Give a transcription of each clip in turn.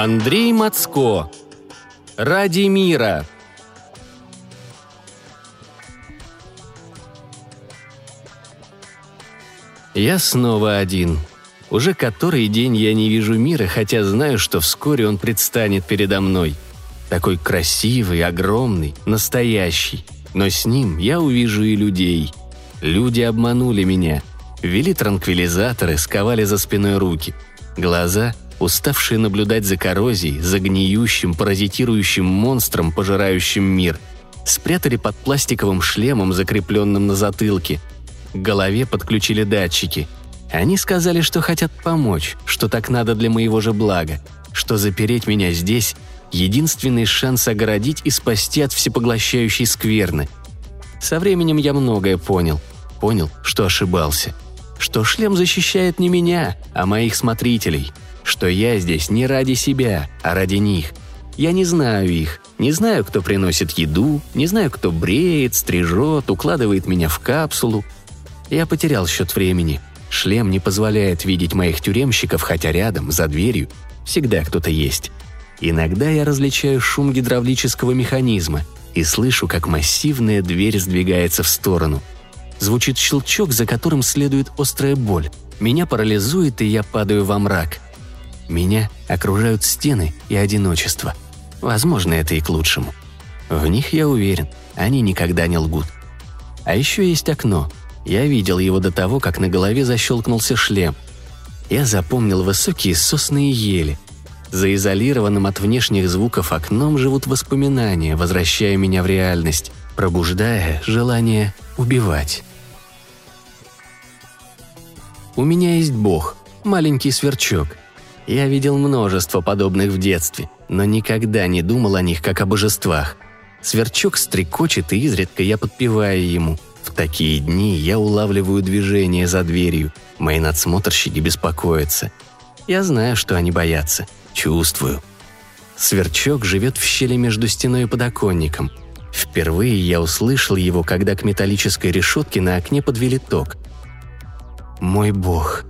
Андрей Мацко. Ради мира. Я снова один. Уже который день я не вижу мира, хотя знаю, что вскоре он предстанет передо мной. Такой красивый, огромный, настоящий. Но с ним я увижу и людей. Люди обманули меня. Вели транквилизаторы, сковали за спиной руки. Глаза, уставшие наблюдать за коррозией, за гниющим, паразитирующим монстром, пожирающим мир, спрятали под пластиковым шлемом, закрепленным на затылке. К голове подключили датчики. Они сказали, что хотят помочь, что так надо для моего же блага, что запереть меня здесь – единственный шанс огородить и спасти от всепоглощающей скверны. Со временем я многое понял. Понял, что ошибался. Что шлем защищает не меня, а моих смотрителей. Что я здесь не ради себя, а ради них. Я не знаю их, не знаю, кто приносит еду, не знаю, кто бреет, стрижет, укладывает меня в капсулу. Я потерял счет времени. Шлем не позволяет видеть моих тюремщиков, хотя рядом, за дверью, всегда кто-то есть. Иногда я различаю шум гидравлического механизма и слышу, как массивная дверь сдвигается в сторону. Звучит щелчок, за которым следует острая боль. Меня парализует, и я падаю во мрак. Меня окружают стены и одиночество. Возможно, это и к лучшему. В них я уверен, они никогда не лгут. А еще есть окно, я видел его до того, как на голове защелкнулся шлем. Я запомнил высокие сосны и ели. За изолированным от внешних звуков окном живут воспоминания, возвращая меня в реальность, пробуждая желание убивать. У меня есть бог, маленький сверчок. Я видел множество подобных в детстве, но никогда не думал о них как о божествах. Сверчок стрекочет, и изредка я подпеваю ему – в такие дни я улавливаю движение за дверью. Мои надсмотрщики беспокоятся. Я знаю, что они боятся. Чувствую. Сверчок живет в щели между стеной и подоконником. Впервые я услышал его, когда к металлической решетке на окне подвели ток. Мой бог.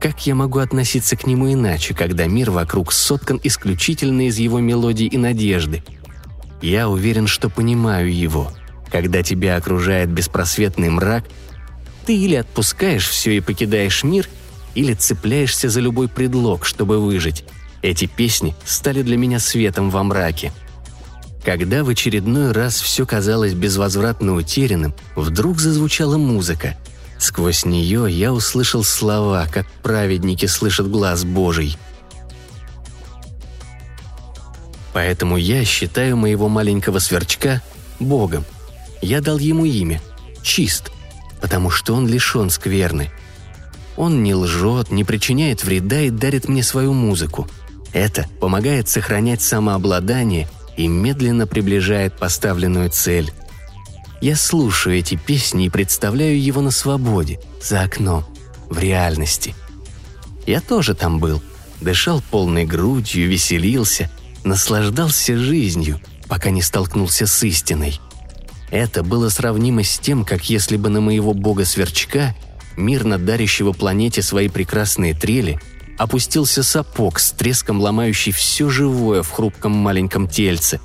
Как я могу относиться к нему иначе, когда мир вокруг соткан исключительно из его мелодий и надежды? Я уверен, что понимаю его – когда тебя окружает беспросветный мрак, ты или отпускаешь все и покидаешь мир, или цепляешься за любой предлог, чтобы выжить. Эти песни стали для меня светом во мраке. Когда в очередной раз все казалось безвозвратно утерянным, вдруг зазвучала музыка. Сквозь нее я услышал слова, как праведники слышат глаз Божий. Поэтому я считаю моего маленького сверчка Богом – я дал ему имя – Чист, потому что он лишен скверны. Он не лжет, не причиняет вреда и дарит мне свою музыку. Это помогает сохранять самообладание и медленно приближает поставленную цель. Я слушаю эти песни и представляю его на свободе, за окном, в реальности. Я тоже там был, дышал полной грудью, веселился, наслаждался жизнью, пока не столкнулся с истиной. Это было сравнимо с тем, как если бы на моего бога-сверчка, мирно дарящего планете свои прекрасные трели, опустился сапог с треском ломающий все живое в хрупком маленьком тельце.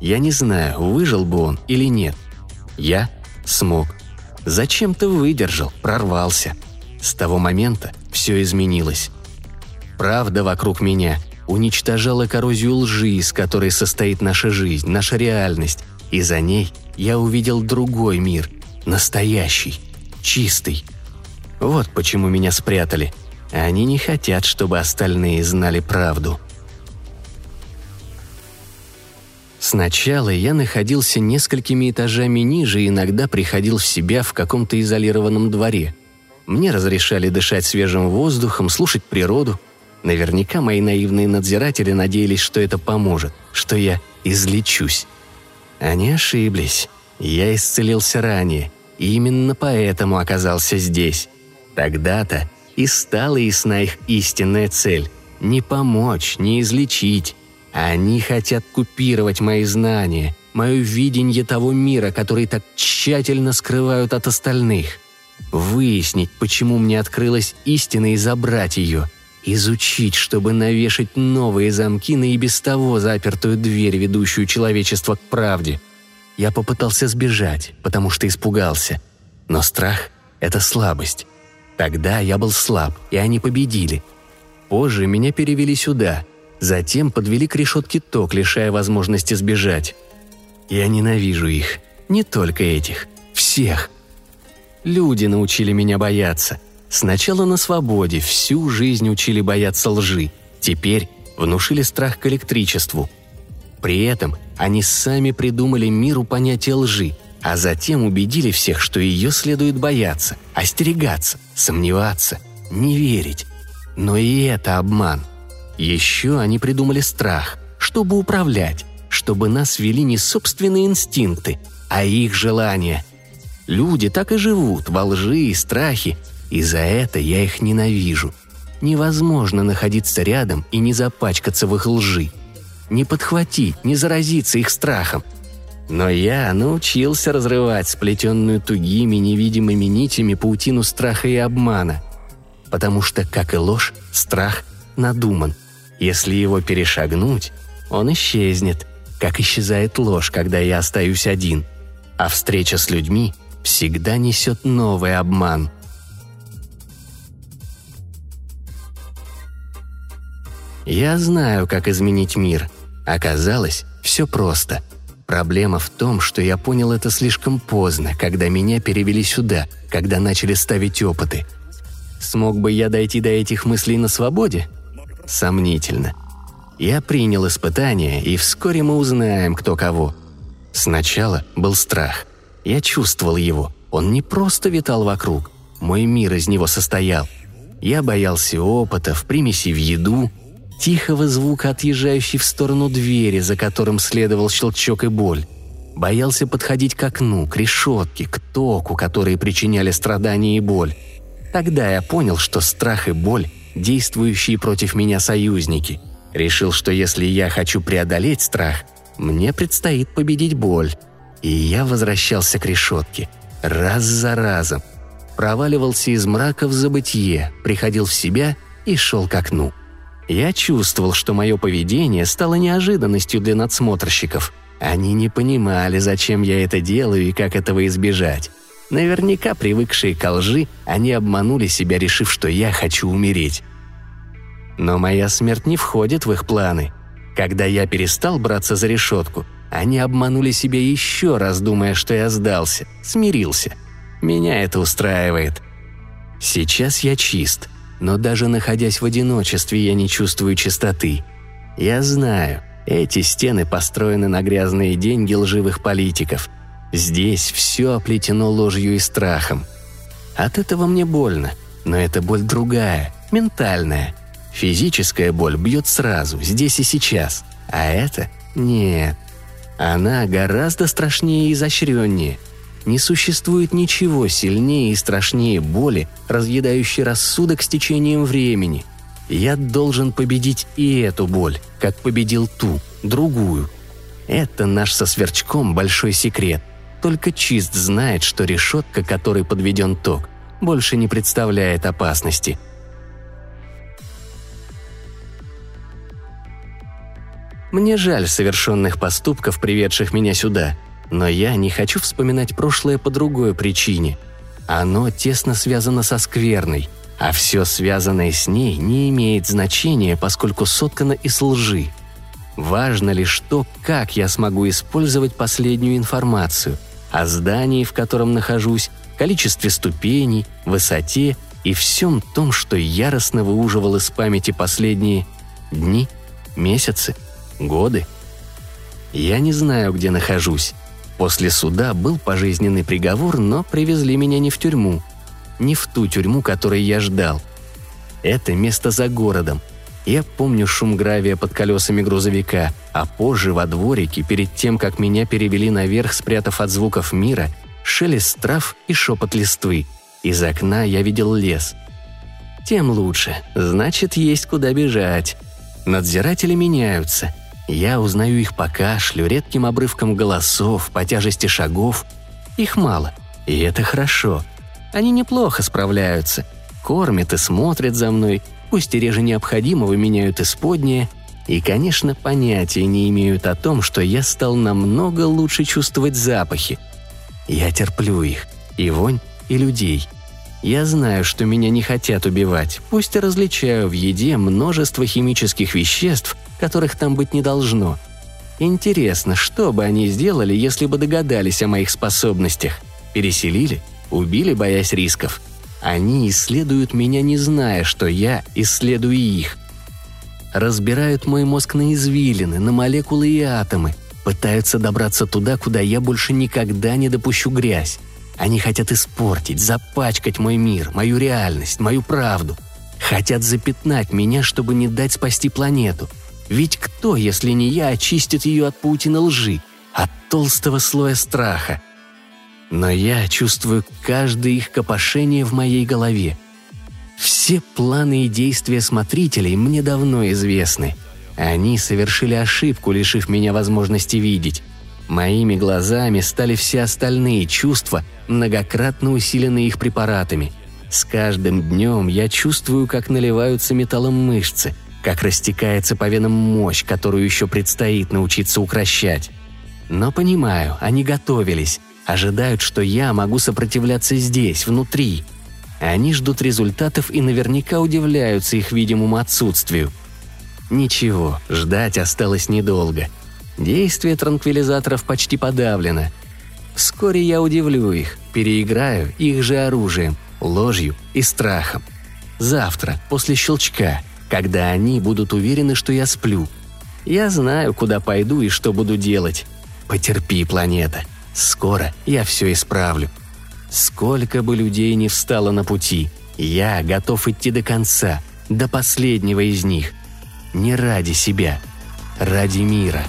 Я не знаю, выжил бы он или нет. Я смог. Зачем ты выдержал, прорвался. С того момента все изменилось. Правда вокруг меня уничтожала коррозию лжи, из которой состоит наша жизнь, наша реальность, и за ней я увидел другой мир, настоящий, чистый. Вот почему меня спрятали. Они не хотят, чтобы остальные знали правду. Сначала я находился несколькими этажами ниже и иногда приходил в себя в каком-то изолированном дворе. Мне разрешали дышать свежим воздухом, слушать природу. Наверняка мои наивные надзиратели надеялись, что это поможет, что я излечусь. Они ошиблись. Я исцелился ранее, и именно поэтому оказался здесь. Тогда-то и стала ясна их истинная цель – не помочь, не излечить. Они хотят купировать мои знания, мое видение того мира, который так тщательно скрывают от остальных. Выяснить, почему мне открылась истина и забрать ее. изучить, чтобы навешать новые замки на и без того запертую дверь, ведущую человечество к правде. Я попытался сбежать, потому что испугался. Но страх — это слабость. Тогда я был слаб, и они победили. Позже меня перевели сюда, затем подвели к решетке ток, лишая возможности сбежать. Я ненавижу их. Не только этих. Всех. Люди научили меня бояться. Сначала на свободе, всю жизнь учили бояться лжи. Теперь внушили страх к электричеству. При этом они сами придумали миру понятие лжи, а затем убедили всех, что ее следует бояться, остерегаться, сомневаться, не верить. Но и это обман. Еще они придумали страх, чтобы управлять, чтобы нас вели не собственные инстинкты, а их желания. Люди так и живут во лжи и страхе, и за это я их ненавижу. Невозможно находиться рядом и не запачкаться в их лжи. Не подхватить, не заразиться их страхом. Но я научился разрывать сплетенную тугими невидимыми нитями паутину страха и обмана. Потому что, как и ложь, страх надуман. Если его перешагнуть, он исчезнет, как исчезает ложь, когда я остаюсь один – а встреча с людьми всегда несет новый обман. Я знаю, как изменить мир. Оказалось, все просто. Проблема в том, что я понял это слишком поздно, когда меня перевели сюда, когда начали ставить опыты. Смог бы я дойти до этих мыслей на свободе? Сомнительно. Я принял испытание, и вскоре мы узнаем, кто кого – Сначала был страх. Я чувствовал его. Он не просто витал вокруг. Мой мир из него состоял. Я боялся опытов, примесей в еду, тихого звука, отъезжающей в сторону двери, за которым следовал щелчок и боль. Боялся подходить к окну, к решетке, к току, которые причиняли страдания и боль. Тогда я понял, что страх и боль – действующие против меня союзники. Решил, что если я хочу преодолеть страх – мне предстоит победить боль. И я возвращался к решетке. Раз за разом. Проваливался из мрака в забытье, приходил в себя и шел к окну. Я чувствовал, что мое поведение стало неожиданностью для надсмотрщиков. Они не понимали, зачем я это делаю и как этого избежать. Наверняка привыкшие к лжи, они обманули себя, решив, что я хочу умереть. Но моя смерть не входит в их планы – когда я перестал браться за решетку, они обманули себя еще раз, думая, что я сдался, смирился. Меня это устраивает. Сейчас я чист, но даже находясь в одиночестве, я не чувствую чистоты. Я знаю, эти стены построены на грязные деньги лживых политиков. Здесь все оплетено ложью и страхом. От этого мне больно, но это боль другая, ментальная – Физическая боль бьет сразу, здесь и сейчас, а это – нет. Она гораздо страшнее и изощреннее. Не существует ничего сильнее и страшнее боли, разъедающей рассудок с течением времени. Я должен победить и эту боль, как победил ту, другую. Это наш со сверчком большой секрет. Только чист знает, что решетка, которой подведен ток, больше не представляет опасности – Мне жаль совершенных поступков, приведших меня сюда, но я не хочу вспоминать прошлое по другой причине. Оно тесно связано со скверной, а все связанное с ней не имеет значения, поскольку соткано из лжи. Важно лишь то, как я смогу использовать последнюю информацию о здании, в котором нахожусь, количестве ступеней, высоте и всем том, что яростно выуживал из памяти последние дни, месяцы – Годы? Я не знаю, где нахожусь. После суда был пожизненный приговор, но привезли меня не в тюрьму. Не в ту тюрьму, которой я ждал. Это место за городом. Я помню шум гравия под колесами грузовика, а позже во дворике, перед тем, как меня перевели наверх, спрятав от звуков мира, шелест трав и шепот листвы. Из окна я видел лес. Тем лучше, значит, есть куда бежать. Надзиратели меняются. Я узнаю их по кашлю, редким обрывкам голосов, по тяжести шагов. Их мало, и это хорошо. Они неплохо справляются, кормят и смотрят за мной, пусть и реже необходимого меняют исподнее, и, конечно, понятия не имеют о том, что я стал намного лучше чувствовать запахи. Я терплю их, и вонь, и людей. Я знаю, что меня не хотят убивать, пусть и различаю в еде множество химических веществ, которых там быть не должно. Интересно, что бы они сделали, если бы догадались о моих способностях? Переселили? Убили, боясь рисков? Они исследуют меня, не зная, что я исследую их. Разбирают мой мозг на извилины, на молекулы и атомы. Пытаются добраться туда, куда я больше никогда не допущу грязь. Они хотят испортить, запачкать мой мир, мою реальность, мою правду. Хотят запятнать меня, чтобы не дать спасти планету. Ведь кто, если не я, очистит ее от паутины лжи, от толстого слоя страха – но я чувствую каждое их копошение в моей голове. Все планы и действия смотрителей мне давно известны. Они совершили ошибку, лишив меня возможности видеть. Моими глазами стали все остальные чувства, многократно усиленные их препаратами. С каждым днем я чувствую, как наливаются металлом мышцы, как растекается по венам мощь, которую еще предстоит научиться укращать. Но понимаю, они готовились, Ожидают, что я могу сопротивляться здесь, внутри. Они ждут результатов и наверняка удивляются их видимому отсутствию. Ничего, ждать осталось недолго. Действие транквилизаторов почти подавлено. Вскоре я удивлю их, переиграю их же оружием, ложью и страхом. Завтра, после щелчка, когда они будут уверены, что я сплю. Я знаю, куда пойду и что буду делать. Потерпи, планета. Скоро я все исправлю. Сколько бы людей не встало на пути, я готов идти до конца, до последнего из них. Не ради себя, ради мира».